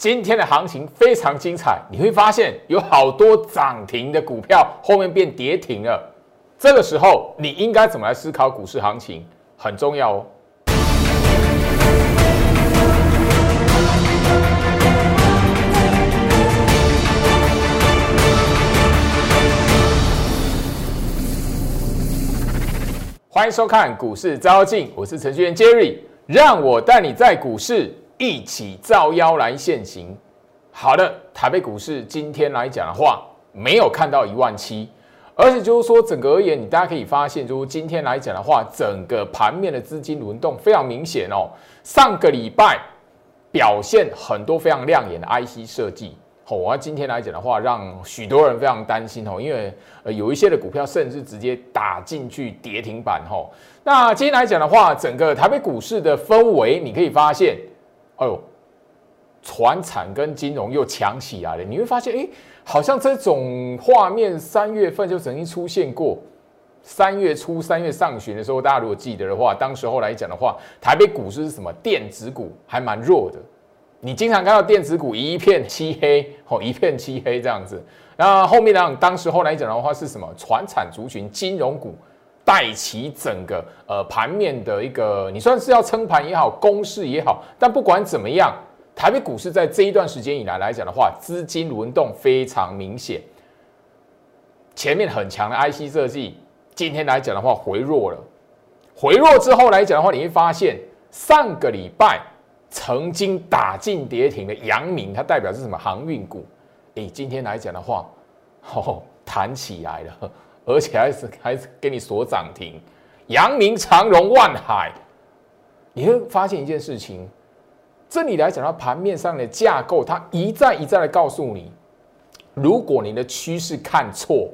今天的行情非常精彩，你会发现有好多涨停的股票后面变跌停了。这个时候，你应该怎么来思考股市行情，很重要哦。欢迎收看股市招妖镜，我是程序员 Jerry，让我带你在股市一起造妖来现行。好的，台北股市今天来讲的话，没有看到一万七，而且就是说整个而言，你大家可以发现，就是今天来讲的话，整个盘面的资金轮动非常明显哦。上个礼拜表现很多非常亮眼的 IC 设计。我要今天来讲的话，让许多人非常担心哦，因为呃有一些的股票甚至直接打进去跌停板哦。那今天来讲的话，整个台北股市的氛围，你可以发现，哎呦，船产跟金融又强起来了。你会发现，哎，好像这种画面三月份就曾经出现过。三月初、三月上旬的时候，大家如果记得的话，当时候来讲的话，台北股市是什么？电子股还蛮弱的。你经常看到电子股一片漆黑，哦，一片漆黑这样子。那后面呢？当时后来讲的话是什么？船产族群、金融股带起整个呃盘面的一个，你算是要撑盘也好，攻势也好。但不管怎么样，台北股市在这一段时间以来来讲的话，资金轮动非常明显。前面很强的 IC 设计，今天来讲的话回弱了。回弱之后来讲的话，你会发现上个礼拜。曾经打进跌停的阳明，它代表是什么航运股？诶，今天来讲的话，哦，弹起来了，而且还是还是给你锁涨停。阳明、长荣、万海，你会发现一件事情，这里来讲到盘面上的架构，它一再一再的告诉你，如果你的趋势看错，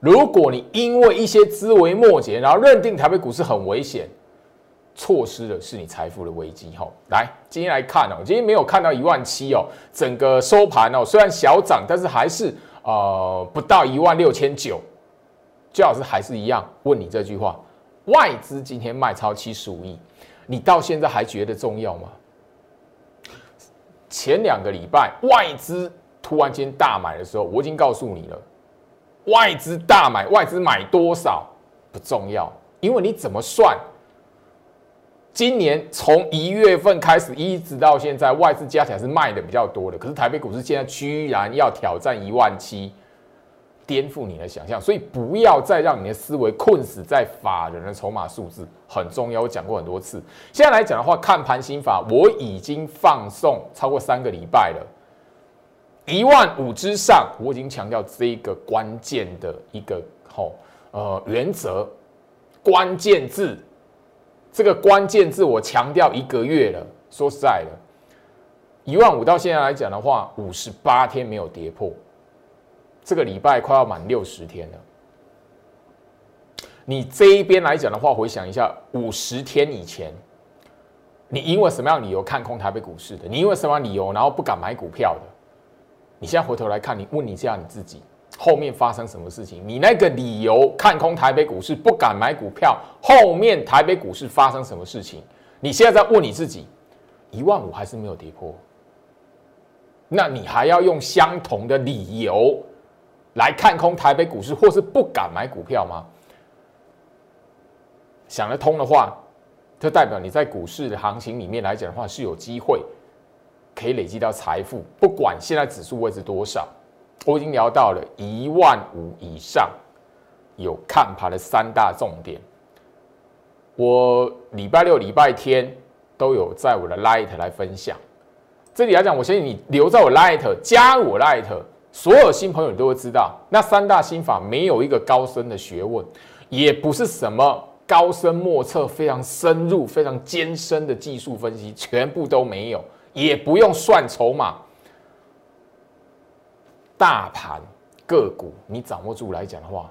如果你因为一些枝微末节，然后认定台北股市很危险。错失的是你财富的危机哈。来，今天来看哦，今天没有看到一万七哦，整个收盘哦，虽然小涨，但是还是呃不到一万六千九。最老师还是一样问你这句话：外资今天卖超七十五亿，你到现在还觉得重要吗？前两个礼拜外资突然间大买的时候，我已经告诉你了，外资大买，外资买多少不重要，因为你怎么算？今年从一月份开始一直到现在，外资加起来是卖的比较多的。可是台北股市现在居然要挑战一万七，颠覆你的想象。所以不要再让你的思维困死在法人的筹码数字，很重要。我讲过很多次。现在来讲的话，看盘心法我已经放送超过三个礼拜了。一万五之上，我已经强调这个关键的一个吼呃原则关键字。这个关键字我强调一个月了，说实在的，一万五到现在来讲的话，五十八天没有跌破，这个礼拜快要满六十天了。你这一边来讲的话，回想一下，五十天以前，你因为什么样理由看空台北股市的？你因为什么理由然后不敢买股票的？你现在回头来看，你问你一下你自己。后面发生什么事情？你那个理由看空台北股市，不敢买股票，后面台北股市发生什么事情？你现在在问你自己，一万五还是没有跌破？那你还要用相同的理由来看空台北股市，或是不敢买股票吗？想得通的话，就代表你在股市的行情里面来讲的话，是有机会可以累积到财富，不管现在指数位置多少。我已经聊到了一万五以上有看盘的三大重点。我礼拜六、礼拜天都有在我的 Light 来分享。这里来讲，我相信你留在我 Light 加我 Light，所有新朋友你都会知道，那三大心法没有一个高深的学问，也不是什么高深莫测、非常深入、非常艰深的技术分析，全部都没有，也不用算筹码。大盘个股，你掌握住来讲的话，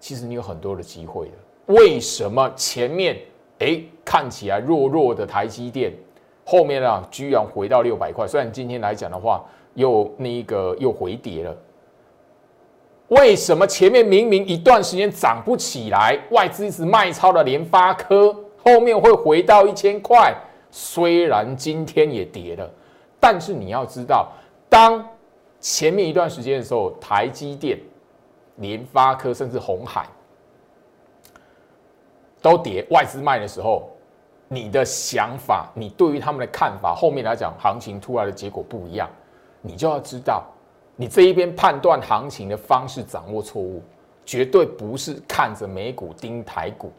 其实你有很多的机会的。为什么前面哎看起来弱弱的台积电，后面啊居然回到六百块？虽然今天来讲的话，又那个又回跌了。为什么前面明明一段时间涨不起来，外资一直卖超了联发科，后面会回到一千块？虽然今天也跌了。但是你要知道，当前面一段时间的时候，台积电、联发科甚至红海都跌，外资卖的时候，你的想法，你对于他们的看法，后面来讲行情出来的结果不一样，你就要知道，你这一边判断行情的方式掌握错误，绝对不是看着美股盯台股。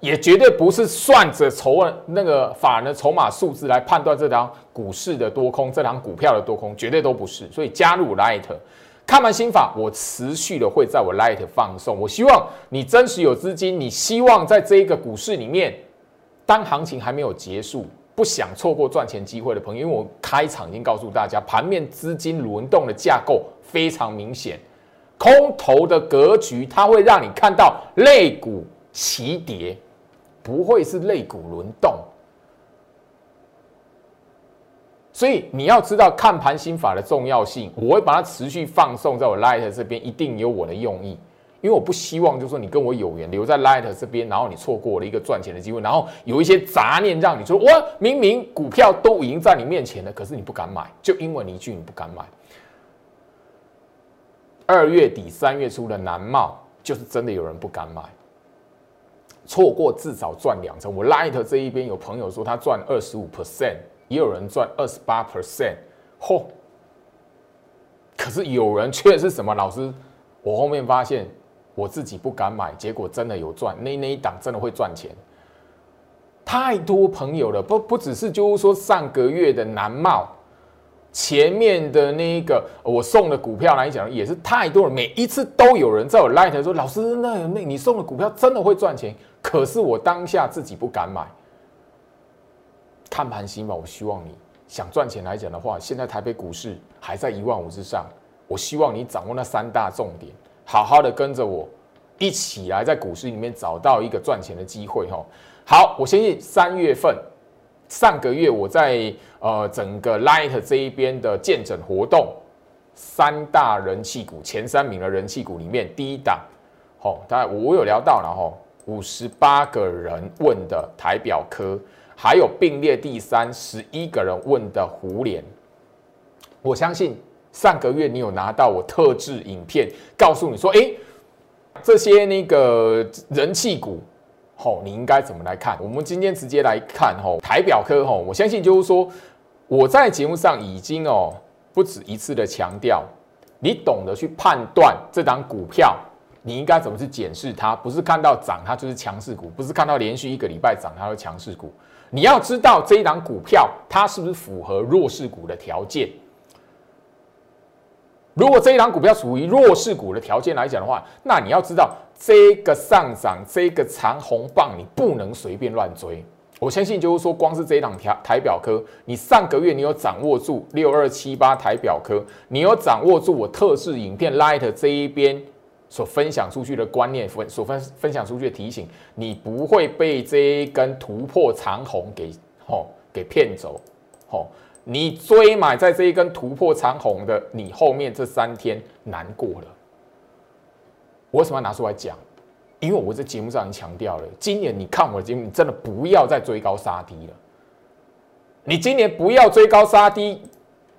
也绝对不是算着筹那个法人的筹码数字来判断这档股市的多空，这档股票的多空，绝对都不是。所以加入 Light，看完新法，我持续的会在我 Light 放送。我希望你真实有资金，你希望在这一个股市里面，当行情还没有结束，不想错过赚钱机会的朋友，因为我开场已经告诉大家，盘面资金轮动的架构非常明显，空头的格局，它会让你看到类股齐跌。不会是肋骨轮动，所以你要知道看盘心法的重要性。我会把它持续放送在我 Light 这边，一定有我的用意，因为我不希望就是说你跟我有缘留在 Light 这边，然后你错过了一个赚钱的机会，然后有一些杂念让你说我明明股票都已经在你面前了，可是你不敢买，就因为你一句你不敢买。二月底三月初的南茂，就是真的有人不敢买。错过至少赚两成。我 Light 这一边有朋友说他赚二十五 percent，也有人赚二十八 percent。嚯！可是有人却是什么老师？我后面发现我自己不敢买，结果真的有赚。那那一档真的会赚钱。太多朋友了，不不只是就是说上个月的南茂。前面的那一个我送的股票来讲，也是太多了。每一次都有人在我 light 说：“老师，那那你送的股票真的会赚钱？”可是我当下自己不敢买。看盘心吧，我希望你想赚钱来讲的话，现在台北股市还在一万五之上。我希望你掌握那三大重点，好好的跟着我一起来在股市里面找到一个赚钱的机会。哈，好，我相信三月份。上个月我在呃整个 Light 这一边的见证活动，三大人气股前三名的人气股里面，第一档，好，当然我有聊到了哈，五十八个人问的台表科，还有并列第三十一个人问的胡联，我相信上个月你有拿到我特制影片，告诉你说，哎，这些那个人气股。吼，你应该怎么来看？我们今天直接来看吼，台表科吼，我相信就是说，我在节目上已经哦不止一次的强调，你懂得去判断这档股票，你应该怎么去检视它？不是看到涨它就是强势股，不是看到连续一个礼拜涨它是强势股，你要知道这一档股票它是不是符合弱势股的条件。如果这一档股票属于弱势股的条件来讲的话，那你要知道。这个上涨，这个长红棒，你不能随便乱追。我相信，就是说，光是这一档台台表科，你上个月你有掌握住六二七八台表科，你有掌握住我特制影片 Light 这一边所分享出去的观念分所分分享出去的提醒，你不会被这一根突破长红给吼给骗走。吼，你追买在这一根突破长红的，你后面这三天难过了。我为什么要拿出来讲？因为我在节目上已经强调了，今年你看我的节目，你真的不要再追高杀低了。你今年不要追高杀低，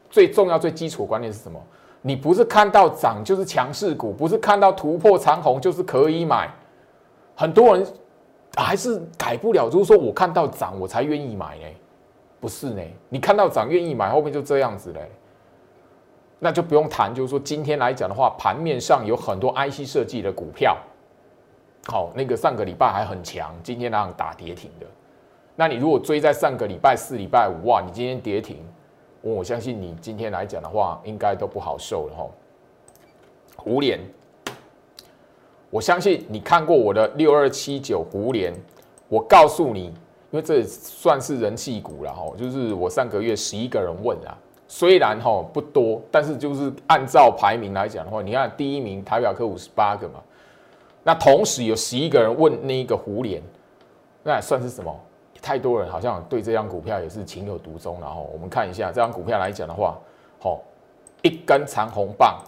最重要、最基础的观念是什么？你不是看到涨就是强势股，不是看到突破长虹就是可以买。很多人还是改不了，就是说我看到涨我才愿意买呢，不是呢？你看到涨愿意买，后面就这样子嘞。那就不用谈，就是说今天来讲的话，盘面上有很多 IC 设计的股票，好，那个上个礼拜还很强，今天那样打跌停的。那你如果追在上个礼拜四、礼拜五，哇，你今天跌停，我相信你今天来讲的话，应该都不好受了哈。胡联，我相信你看过我的六二七九胡联，我告诉你，因为这算是人气股了哈，就是我上个月十一个人问啊。虽然哈不多，但是就是按照排名来讲的话，你看第一名台表科五十八个嘛，那同时有十一个人问那个胡联，那算是什么？太多人好像对这张股票也是情有独钟。然后我们看一下这张股票来讲的话，好一根长红棒，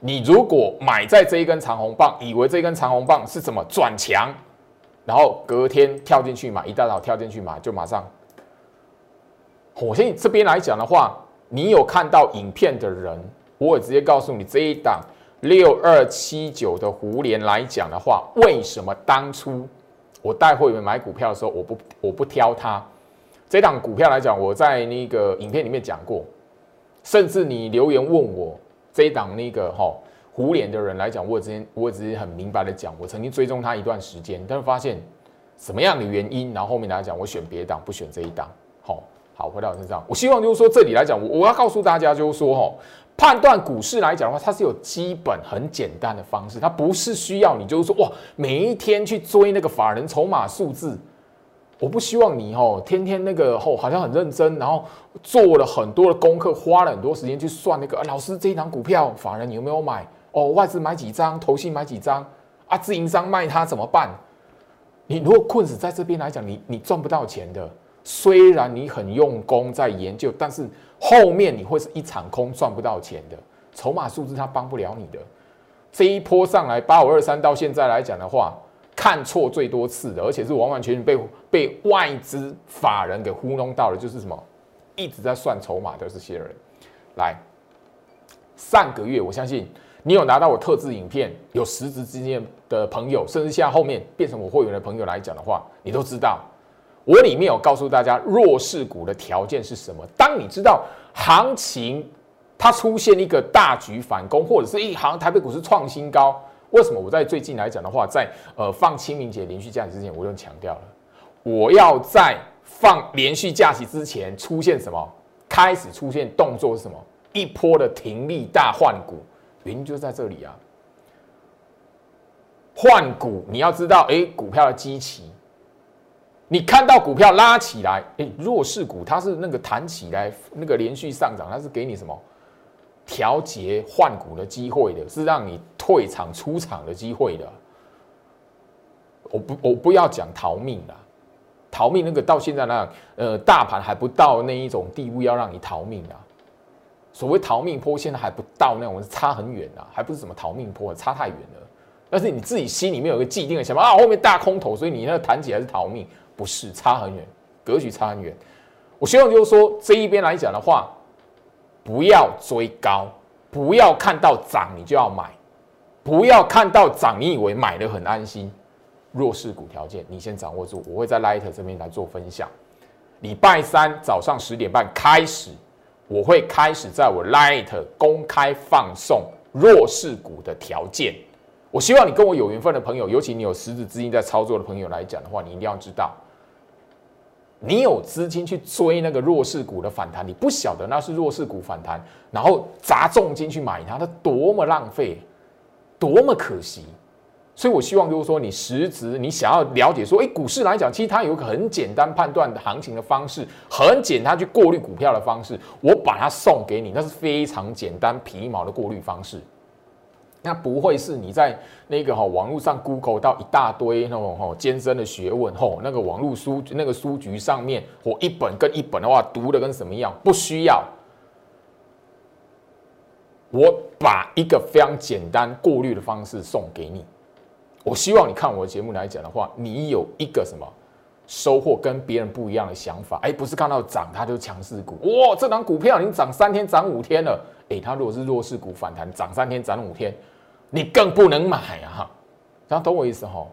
你如果买在这一根长红棒，以为这根长红棒是什么转强，然后隔天跳进去买，一大早跳进去买就马上。我现在这边来讲的话，你有看到影片的人，我也直接告诉你这一档六二七九的胡联来讲的话，为什么当初我带会员买股票的时候，我不我不挑它？这档股票来讲，我在那个影片里面讲过，甚至你留言问我这一档那个哈胡脸的人来讲，我之前我直接很明白的讲，我曾经追踪他一段时间，但是发现什么样的原因，然后后面来讲，我选别档不选这一档，好，好回到我身上，我希望就是说这里来讲，我我要告诉大家就是说哈，判断股市来讲的话，它是有基本很简单的方式，它不是需要你就是说哇每一天去追那个法人筹码数字。我不希望你吼天天那个吼好像很认真，然后做了很多的功课，花了很多时间去算那个啊。老师这一档股票法人你有没有买？哦，外资买几张，投信买几张啊？自营商卖它怎么办？你如果困死在这边来讲，你你赚不到钱的。虽然你很用功在研究，但是后面你会是一场空，赚不到钱的。筹码数字它帮不了你的。这一波上来八五二三到现在来讲的话。看错最多次的，而且是完完全全被被外资法人给糊弄到了，就是什么一直在算筹码的这些人。来，上个月我相信你有拿到我特制影片，有实质经验的朋友，甚至像后面变成我会员的朋友来讲的话，你都知道我里面有告诉大家弱势股的条件是什么。当你知道行情它出现一个大局反攻，或者是一行台北股市创新高。为什么我在最近来讲的话，在呃放清明节连续假期之前，我就强调了，我要在放连续假期之前出现什么？开始出现动作是什么？一波的停利大换股，原因就在这里啊。换股你要知道，哎，股票的基期，你看到股票拉起来，哎，弱势股它是那个弹起来，那个连续上涨，它是给你什么？调节换股的机会的，是让你退场出场的机会的。我不，我不要讲逃命了，逃命那个到现在那呃，大盘还不到那一种地步，要让你逃命啊。所谓逃命坡，现在还不到那种，差很远啊，还不是什么逃命坡，差太远了。但是你自己心里面有个既定的想法啊，后面大空头，所以你那个弹起来是逃命，不是差很远，格局差很远。我希望就是说这一边来讲的话。不要追高，不要看到涨你就要买，不要看到涨你以为买的很安心。弱势股条件你先掌握住，我会在 Light 这边来做分享。礼拜三早上十点半开始，我会开始在我 Light 公开放送弱势股的条件。我希望你跟我有缘分的朋友，尤其你有实质资金在操作的朋友来讲的话，你一定要知道。你有资金去追那个弱势股的反弹，你不晓得那是弱势股反弹，然后砸重金去买它，它多么浪费，多么可惜。所以我希望就是说，你实质你想要了解说，哎，股市来讲，其实它有个很简单判断行情的方式，很简单去过滤股票的方式，我把它送给你，那是非常简单皮毛的过滤方式。那不会是你在那个哈网络上 Google 到一大堆那种哈艰深的学问吼，那个网络书那个书局上面我一本跟一本的话读的跟什么样？不需要，我把一个非常简单过滤的方式送给你。我希望你看我的节目来讲的话，你有一个什么收获跟别人不一样的想法？哎，不是看到涨它就强势股哇，这档股票已经涨三天涨五天了。哎，它如果是弱势股反弹涨三天涨五天。你更不能买啊！这样懂我意思哈？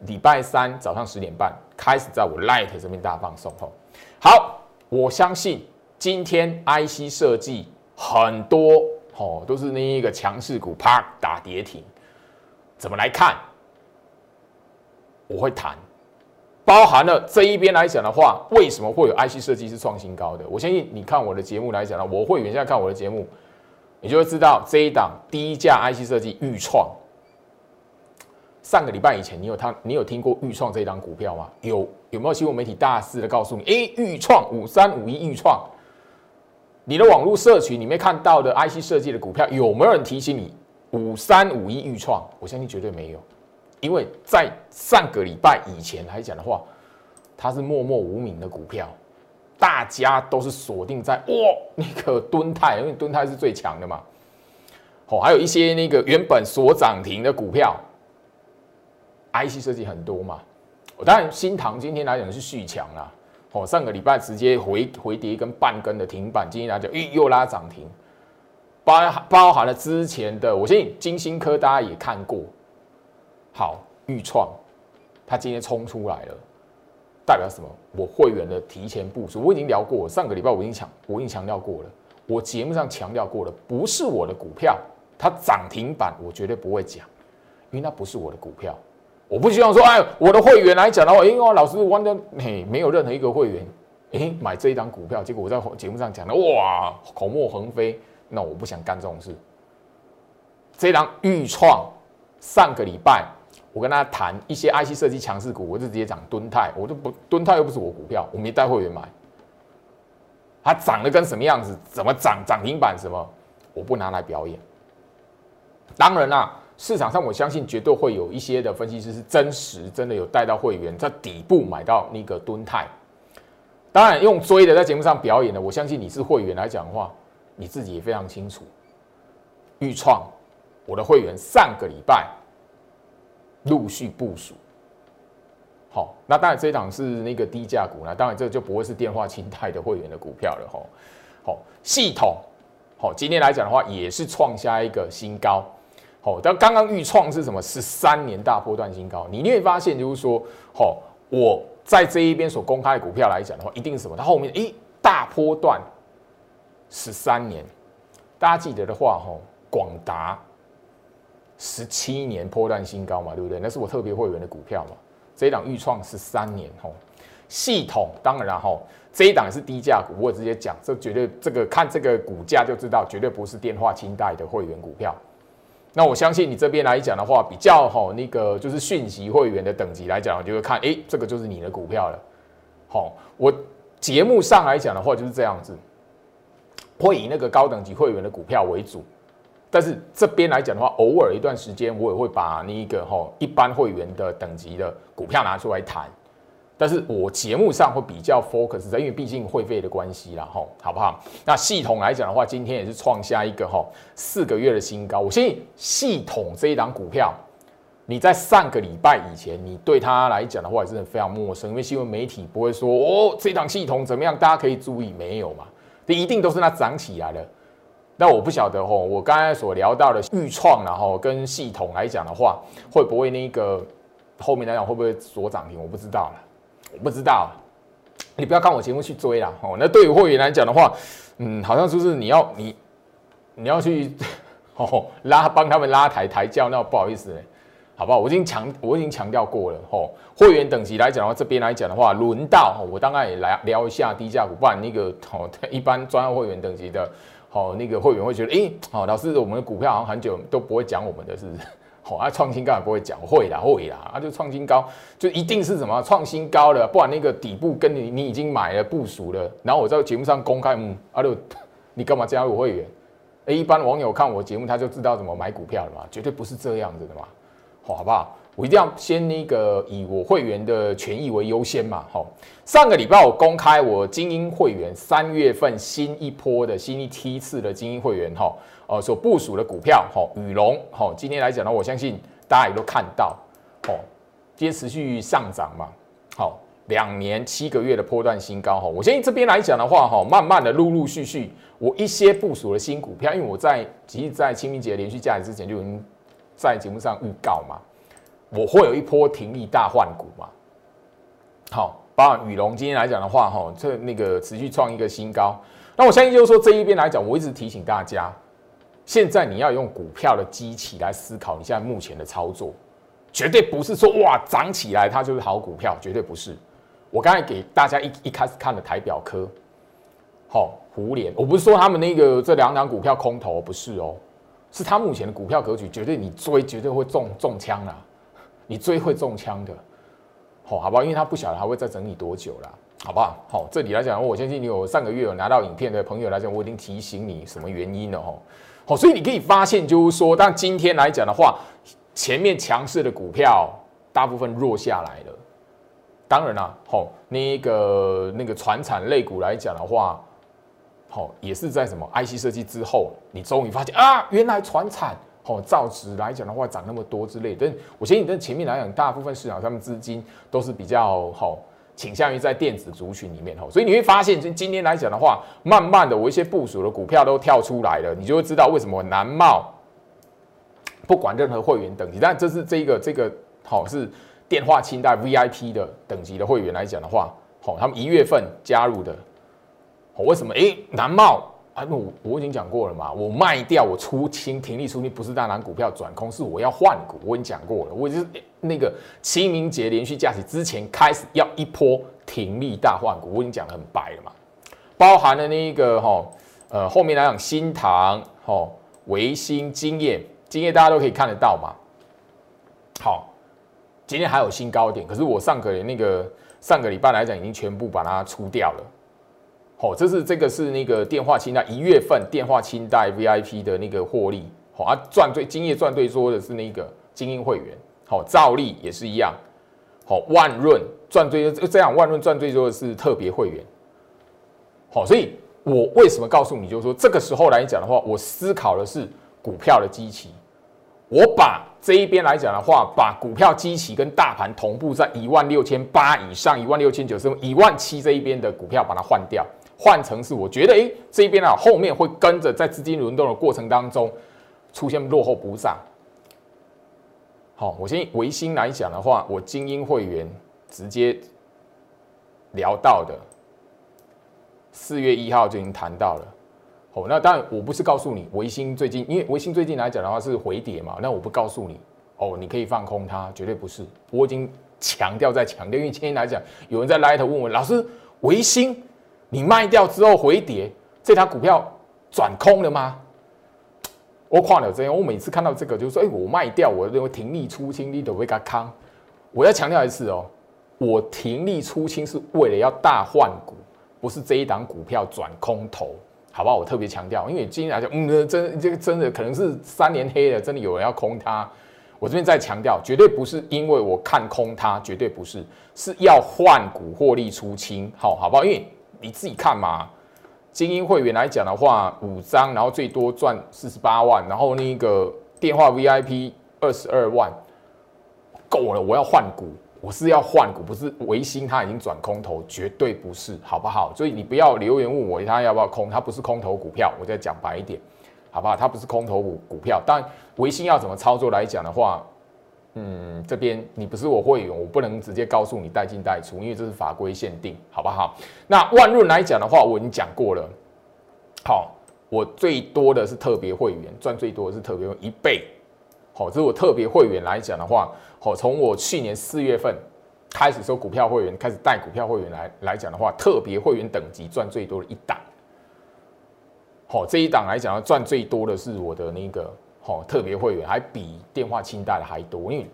礼拜三早上十点半开始，在我 Light 这边大放送吼。好，我相信今天 IC 设计很多哦，都是那一个强势股，啪打跌停。怎么来看？我会谈，包含了这一边来讲的话，为什么会有 IC 设计是创新高的？我相信你看我的节目来讲呢，我会员现在看我的节目。你就会知道这一档低价 IC 设计预创，上个礼拜以前，你有他，你有听过预创这一档股票吗？有有没有新闻媒体大肆的告诉你？哎，预创五三五一预创，你的网络社群里面看到的 IC 设计的股票，有没有人提醒你五三五一预创？我相信绝对没有，因为在上个礼拜以前来讲的话，它是默默无名的股票。大家都是锁定在哇 那个敦泰，因为敦泰是最强的嘛。哦，还有一些那个原本所涨停的股票，IC 设计很多嘛。我当然新塘今天来讲是续强啦。哦，上个礼拜直接回回跌跟半根的停板，今天来讲，咦，又拉涨停，包包含了之前的，我相信金星科大家也看过，好，预创，它今天冲出来了，代表什么？我会员的提前部署，我已经聊过，上个礼拜我已经强，我已经强调过了，我节目上强调过了，不是我的股票，它涨停板我绝对不会讲，因为那不是我的股票。我不希望说，哎，我的会员来讲的话，因为老师我的，嘿，没有任何一个会员，哎，买这一张股票，结果我在节目上讲的，哇，口沫横飞，那我不想干这种事。这张预创，上个礼拜我跟他谈一些 IC 设计强势股，我就直接讲敦泰，我都不敦泰又不是我股票，我没带会员买，它涨得跟什么样子，怎么涨涨停板什么，我不拿来表演。当然啦。市场上，我相信绝对会有一些的分析师是真实，真的有带到会员在底部买到那个吨泰。当然，用追的在节目上表演的，我相信你是会员来讲话，你自己也非常清楚。预创，我的会员上个礼拜陆续部署。好，那当然这一档是那个低价股，那当然这就不会是电话清贷的会员的股票了。吼，好，系统，好，今天来讲的话也是创下一个新高。哦，但刚刚预创是什么？十三年大波段新高。你你会发现，就是说，哦，我在这一边所公开的股票来讲的话，一定是什么？它后面，诶，大波段十三年，大家记得的话，吼，广达十七年波段新高嘛，对不对？那是我特别会员的股票嘛。这一档预创十三年，吼，系统当然吼，这一档是低价股，我直接讲，这绝对这个看这个股价就知道，绝对不是电话清贷的会员股票。那我相信你这边来讲的话，比较好那个就是讯息会员的等级来讲，就会看，哎，这个就是你的股票了。好，我节目上来讲的话就是这样子，会以那个高等级会员的股票为主，但是这边来讲的话，偶尔一段时间我也会把那一个哈一般会员的等级的股票拿出来谈。但是我节目上会比较 focus 在，因为毕竟会费的关系啦，吼，好不好？那系统来讲的话，今天也是创下一个吼四个月的新高。我相信系统这一档股票，你在上个礼拜以前，你对它来讲的话，也是非常陌生，因为新闻媒体不会说哦，这档系统怎么样，大家可以注意，没有嘛？这一定都是它涨起来了。那我不晓得吼，我刚才所聊到的预创，然后跟系统来讲的话，会不会那个后面来讲会不会锁涨停？我不知道了。我不知道，你不要看我节目去追啦。哦。那对于会员来讲的话，嗯，好像就是你要你你要去 哦拉帮他们拉抬抬轿，那不好意思，好不好？我已经强我已经强调过了。吼，会员等级来讲的话，这边来讲的话，轮到我当然也来聊一下低价股，不然那个哦 一般专业会员等级的哦那个会员会觉得，哎，好老师，我们的股票好像很久都不会讲我们的，是不是？好啊，创新高也不会讲会啦，会啦，啊，就创新高，就一定是什么创新高了，不然那个底部跟你你已经买了部署了，然后我在节目上公开，嗯，啊，就 你干嘛加入会员？哎，一般网友看我节目，他就知道怎么买股票了嘛，绝对不是这样子的嘛，好，好不好？我一定要先那个以我会员的权益为优先嘛，好，上个礼拜我公开我精英会员三月份新一波的新一梯次的精英会员哈。哦，所部署的股票，哈，宇龙，哈，今天来讲呢，我相信大家也都看到，哦，今天持续上涨嘛，好，两年七个月的波段新高，哈，我相信这边来讲的话，哈，慢慢的陆陆续续，我一些部署的新股票，因为我在其实，在清明节连续假期之前就已经在节目上预告嘛，我会有一波停利大换股嘛，好，包括宇龙今天来讲的话，哈，这那个持续创一个新高，那我相信就是说这一边来讲，我一直提醒大家。现在你要用股票的机器来思考你现在目前的操作，绝对不是说哇涨起来它就是好股票，绝对不是。我刚才给大家一一开始看的台表科，好胡联，我不是说他们那个这两档股票空头，不是哦，是他目前的股票格局，绝对你追绝对会中中枪啦，你追会中枪的，好好不好？因为他不晓得还会再整理多久啦，好不好？好，这里来讲，我相信你有上个月有拿到影片的朋友来讲，我已经提醒你什么原因了哈。好，所以你可以发现，就是说，但今天来讲的话，前面强势的股票大部分弱下来了。当然啦，好，那个那个船产类股来讲的话，好，也是在什么 IC 设计之后，你终于发现啊，原来船产，好，造纸来讲的话，涨那么多之类。但我相信，在前面来讲，大部分市场上面资金都是比较好，倾向于在电子族群里面吼，所以你会发现，今今天来讲的话，慢慢的我一些部署的股票都跳出来了，你就会知道为什么南茂不管任何会员等级，但这是这个这个好是电话清代 VIP 的等级的会员来讲的话，好，他们一月份加入的，好，为什么？哎，南茂啊，那我我已经讲过了嘛，我卖掉我出清停利出清，不是大拿股票转空，是我要换股，我已经讲过了，我就是。那个清明节连续假期之前开始要一波停利大换股，我已经讲的很白了嘛，包含了那个哈呃后面来讲新唐哈维新经验经验大家都可以看得到嘛。好，今天还有新高点，可是我上个那个上个礼拜来讲已经全部把它出掉了。好，这是这个是那个电话清代一月份电话清代 VIP 的那个获利，好啊赚对今夜赚对说的是那个精英会员。好，照例也是一样。好，万润赚最这样，万润赚最多的是特别会员。好，所以我为什么告诉你，就是说这个时候来讲的话，我思考的是股票的基期。我把这一边来讲的话，把股票基期跟大盘同步在一万六千八以上，一万六千九是一万七这一边的股票把它换掉，换成是我觉得哎这一边啊后面会跟着在资金轮动的过程当中出现落后补涨。好，我先维新来讲的话，我精英会员直接聊到的，四月一号就已经谈到了。好，那当然我不是告诉你维新最近，因为维新最近来讲的话是回跌嘛，那我不告诉你哦，你可以放空它，绝对不是。我已经强调在强调，因为今天来讲，有人在 Light 问我老师，维新你卖掉之后回跌，这条股票转空了吗？我看了这样，我每次看到这个，就是说，哎，我卖掉，我认为停利出清，你都会给康。我要强调一次哦，我停利出清是为了要大换股，不是这一档股票转空头，好不好？我特别强调，因为今天来讲，嗯，真这个真的可能是三年黑了，真的有人要空它。我这边再强调，绝对不是因为我看空它，绝对不是，是要换股获利出清，好好不好？因为你自己看嘛。精英会员来讲的话，五张，然后最多赚四十八万，然后那个电话 VIP 二十二万，够了，我要换股，我是要换股，不是维新它已经转空头，绝对不是，好不好？所以你不要留言问我它要不要空，它不是空头股票，我再讲白一点，好不好？它不是空头股股票，但维新要怎么操作来讲的话。嗯，这边你不是我会员，我不能直接告诉你带进带出，因为这是法规限定，好不好？那万润来讲的话，我已经讲过了。好，我最多的是特别会员赚最多的是特别一倍。好，这是我特别会员来讲的话，好，从我去年四月份开始收股票会员，开始带股票会员来来讲的话，特别会员等级赚最多的一档。好，这一档来讲，赚最多的是我的那个。好，特别会员还比电话清贷的还多，因为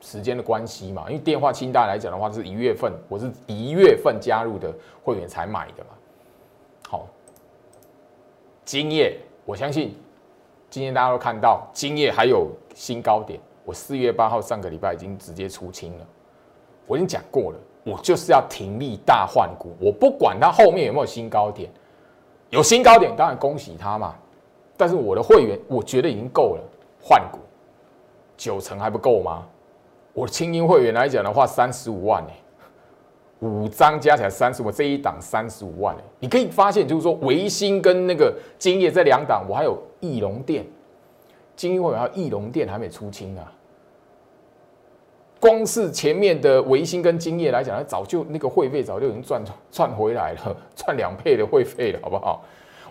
时间的关系嘛。因为电话清贷来讲的话，是一月份，我是一月份加入的会员才买的嘛。好，今夜我相信今天大家都看到，今夜还有新高点。我四月八号上个礼拜已经直接出清了，我已经讲过了，我就是要停利大换股，我不管它后面有没有新高点，有新高点当然恭喜他嘛。但是我的会员，我觉得已经够了，换股九成还不够吗？我清音会员来讲的话，三十五万哎，五张加起来三十五，这一档三十五万哎，你可以发现就是说，维新跟那个金业这两档，我还有翼龙店，金英会员还有翼龙店还没出清啊。光是前面的维新跟金业来讲，它早就那个会费早就已经赚赚回来了，赚两倍的会费了，好不好？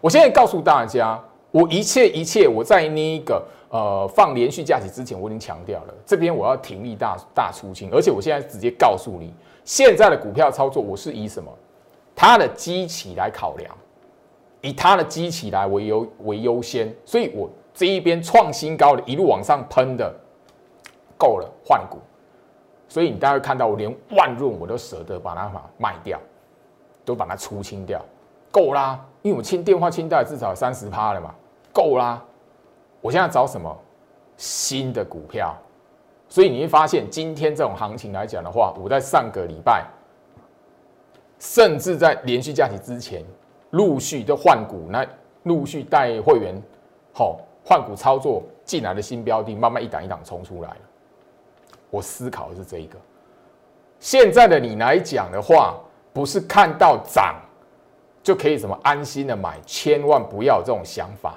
我现在告诉大家。我一切一切，我在那个呃放连续假期之前，我已经强调了，这边我要停利大大出清，而且我现在直接告诉你，现在的股票操作我是以什么？它的基期来考量，以它的基期来为优为优先，所以我这一边创新高的一路往上喷的，够了换股，所以你大家看到我连万润我都舍得把它把卖掉，都把它出清掉，够啦，因为我清电话清贷至少三十趴了嘛。够啦！我现在找什么新的股票？所以你会发现，今天这种行情来讲的话，我在上个礼拜，甚至在连续假期之前，陆续的换股，那陆续带会员好换股操作进来的新标的，慢慢一档一档冲出来了。我思考的是这一个，现在的你来讲的话，不是看到涨就可以什么安心的买，千万不要这种想法。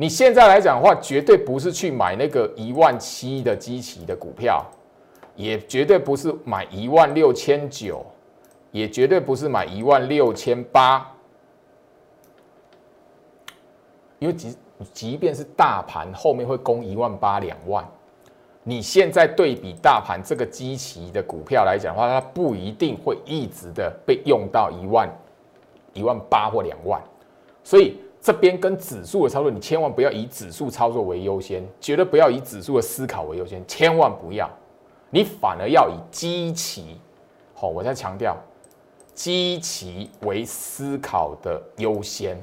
你现在来讲的话，绝对不是去买那个一万七的基期的股票，也绝对不是买一万六千九，也绝对不是买一万六千八，因为即即便是大盘后面会攻一万八两万。你现在对比大盘这个基期的股票来讲的话，它不一定会一直的被用到一万、一万八或两万，所以这边跟指数的操作，你千万不要以指数操作为优先，绝对不要以指数的思考为优先，千万不要，你反而要以基期，好，我在强调基期为思考的优先。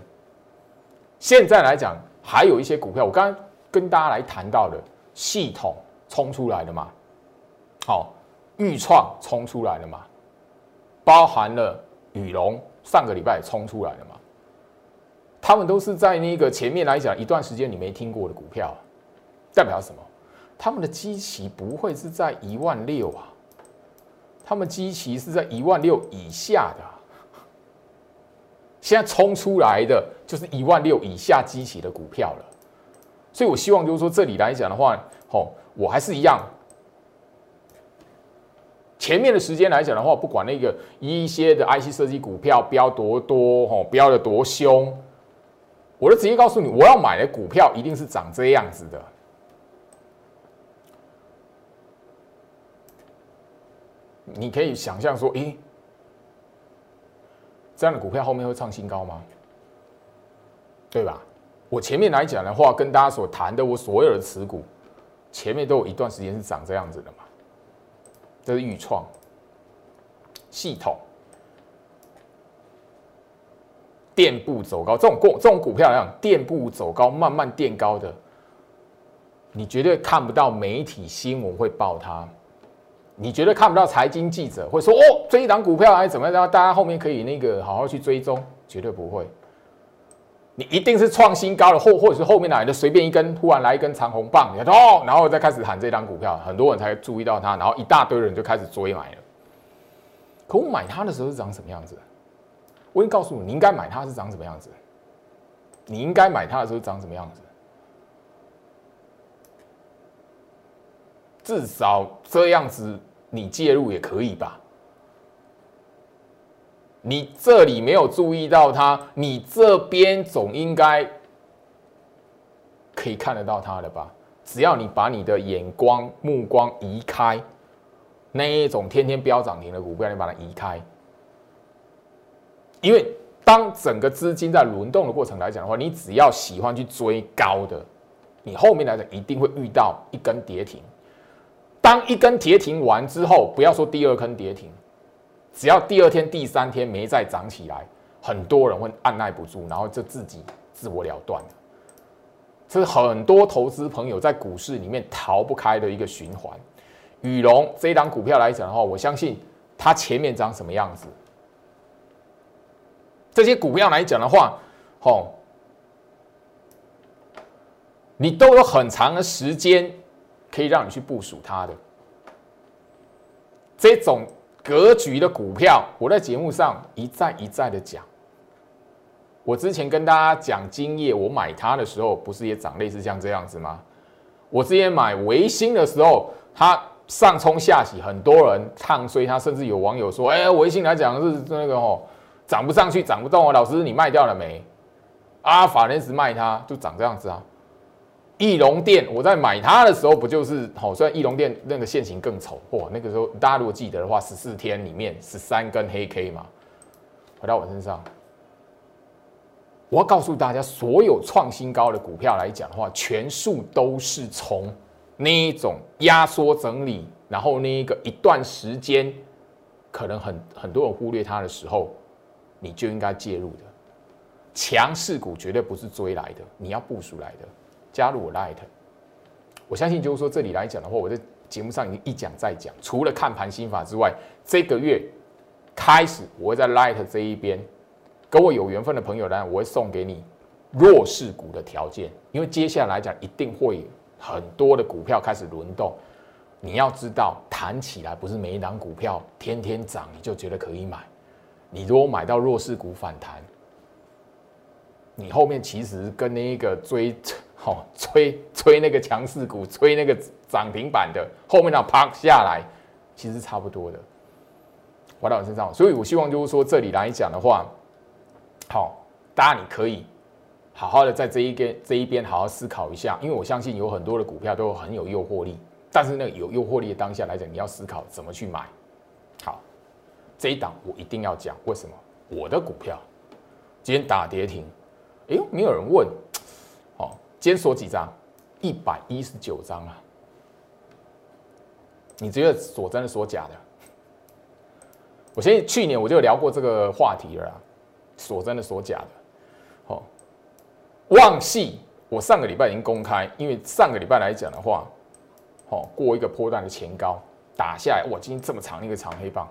现在来讲，还有一些股票，我刚刚跟大家来谈到的系统。冲出来的嘛，好，预创冲出来的嘛，包含了宇龙上个礼拜冲出来的嘛，他们都是在那个前面来讲一段时间你没听过的股票，代表什么？他们的基期不会是在一万六啊，他们基期是在一万六以下的，现在冲出来的就是一万六以下基期的股票了，所以我希望就是说这里来讲的话，吼。我还是一样，前面的时间来讲的话，不管那个一些的 IC 设计股票飙多多，吼飙的多凶，我就直接告诉你，我要买的股票一定是长这样子的。你可以想象说，诶，这样的股票后面会创新高吗？对吧？我前面来讲的话，跟大家所谈的我所有的持股。前面都有一段时间是长这样子的嘛，这是预创系统，垫步走高，这种股这种股票来讲，垫步走高，慢慢垫高的，你绝对看不到媒体新闻会报它，你绝对看不到财经记者会说哦，这一档股票还怎么样，大家后面可以那个好好去追踪，绝对不会。你一定是创新高了，或或者是后面来的随便一根，突然来一根长红棒，你看哦，然后再开始喊这张股票，很多人才注意到它，然后一大堆人就开始追买了。可我买它的时候是长什么样子？我已经告诉你，你应该买它是长什么样子。你应该买它的时候长什么样子？至少这样子你介入也可以吧。你这里没有注意到它，你这边总应该可以看得到它了吧？只要你把你的眼光、目光移开，那一种天天飙涨停的股票，你把它移开。因为当整个资金在轮动的过程来讲的话，你只要喜欢去追高的，你后面来讲一定会遇到一根跌停。当一根跌停完之后，不要说第二根跌停。只要第二天、第三天没再涨起来，很多人会按耐不住，然后就自己自我了断。这是很多投资朋友在股市里面逃不开的一个循环。羽龙这一档股票来讲的话，我相信它前面长什么样子，这些股票来讲的话，吼，你都有很长的时间可以让你去部署它的这种。格局的股票，我在节目上一再一再的讲。我之前跟大家讲金业，我买它的时候，不是也长类似像这样子吗？我之前买维新的时候，它上冲下洗，很多人唱衰它，甚至有网友说：“哎，维新来讲是那个哦，涨不上去，涨不动哦。”老师，你卖掉了没？啊，法人时卖它就长这样子啊。翼龙店，我在买它的时候，不就是好？虽然翼龙店那个线型更丑，哇，那个时候大家如果记得的话，十四天里面十三根黑 K 嘛。回到我身上，我要告诉大家，所有创新高的股票来讲的话，全数都是从那一种压缩整理，然后那一个一段时间，可能很很多人忽略它的时候，你就应该介入的。强势股绝对不是追来的，你要部署来的。加入我 Light，我相信就是说这里来讲的话，我在节目上已经一讲再讲。除了看盘心法之外，这个月开始我会在 Light 这一边，跟我有缘分的朋友呢，我会送给你弱势股的条件。因为接下来讲一定会很多的股票开始轮动，你要知道，弹起来不是每一档股票天天涨你就觉得可以买。你如果买到弱势股反弹，你后面其实跟那一个追，好追追那个强势股，追那个涨停板的后面那啪下来，其实差不多的。回到我身上，所以我希望就是说，这里来讲的话，好，大家你可以好好的在这一边这一边好好思考一下，因为我相信有很多的股票都很有诱惑力。但是呢，有诱惑力的当下来讲，你要思考怎么去买。这一档我一定要讲，为什么？我的股票今天打跌停，哎呦，没有人问。哦，今天锁几张？一百一十九张啊！你觉得锁真的锁假的？我先去年我就聊过这个话题了，锁真的锁假的。好，旺系我上个礼拜已经公开，因为上个礼拜来讲的话。哦，过一个波段的前高打下来，哇！今天这么长一个长黑棒，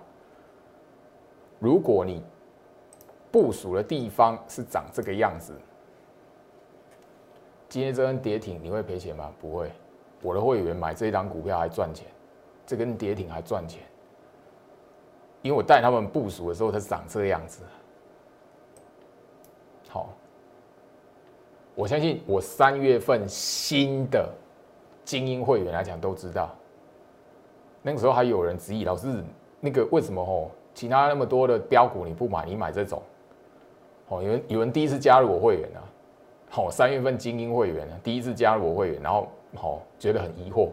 如果你部署的地方是长这个样子，今天这根跌停你会赔钱吗？不会，我的会员买这一档股票还赚钱，这根跌停还赚钱，因为我带他们部署的时候它是长这个样子。好，我相信我三月份新的。精英会员来讲都知道，那个时候还有人质疑老师，那个为什么哦，其他那么多的标股你不买，你买这种，哦，有人有人第一次加入我会员啊，好，三月份精英会员啊，第一次加入我会员，然后好觉得很疑惑，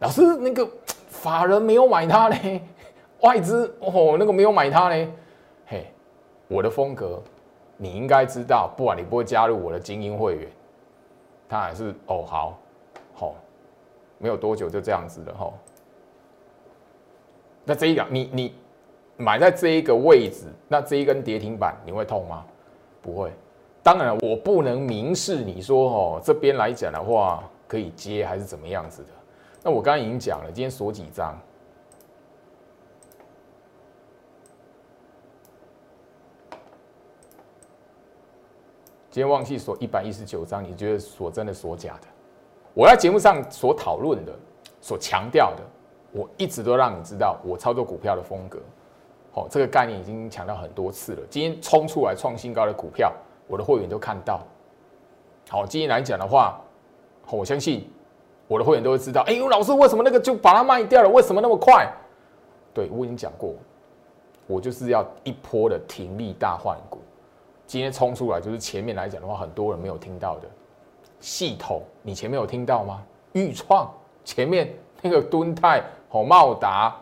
老师那个法人没有买它呢，外资哦那个没有买它呢，嘿，我的风格你应该知道，不管你不会加入我的精英会员，他还是哦好，好。没有多久就这样子了哈。那这一个你你买在这一个位置，那这一根跌停板你会痛吗？不会。当然我不能明示你说哦，这边来讲的话可以接还是怎么样子的。那我刚刚已经讲了，今天锁几张？今天忘记锁一百一十九张，你觉得锁真的锁假的？我在节目上所讨论的、所强调的，我一直都让你知道我操作股票的风格。好，这个概念已经强调很多次了。今天冲出来创新高的股票，我的会员都看到。好，今天来讲的话，我相信我的会员都会知道。哎呦，老师，为什么那个就把它卖掉了？为什么那么快？对我已经讲过，我就是要一波的停利大换股。今天冲出来，就是前面来讲的话，很多人没有听到的。系统，你前面有听到吗？豫创前面那个敦泰、好茂达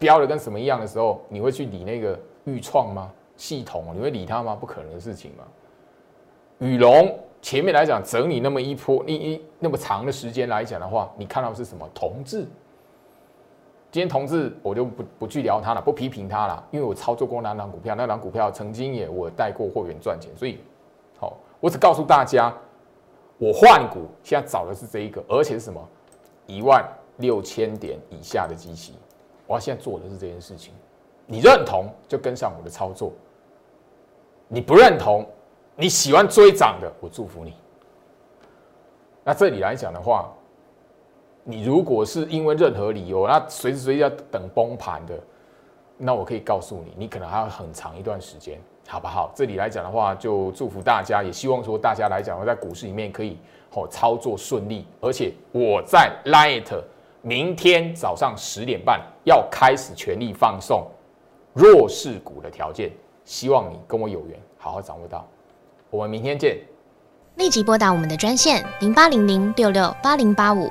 标的跟什么一样的时候，你会去理那个豫创吗？系统，你会理它吗？不可能的事情嘛。宇龙前面来讲整理那么一波，一一那么长的时间来讲的话，你看到是什么？同志。今天同志我就不不去聊它了，不批评它了，因为我操作过那档股票，那档股票曾经也我带过货源赚钱，所以好，我只告诉大家。我换股现在找的是这一个，而且是什么？一万六千点以下的机器，我要现在做的是这件事情。你认同就跟上我的操作，你不认同，你喜欢追涨的，我祝福你。那这里来讲的话，你如果是因为任何理由，那随时随地要等崩盘的，那我可以告诉你，你可能还要很长一段时间。好不好？这里来讲的话，就祝福大家，也希望说大家来讲，在股市里面可以好操作顺利。而且我在 Light 明天早上十点半要开始全力放送弱势股的条件，希望你跟我有缘，好好掌握到。我们明天见。立即拨打我们的专线零八零零六六八零八五。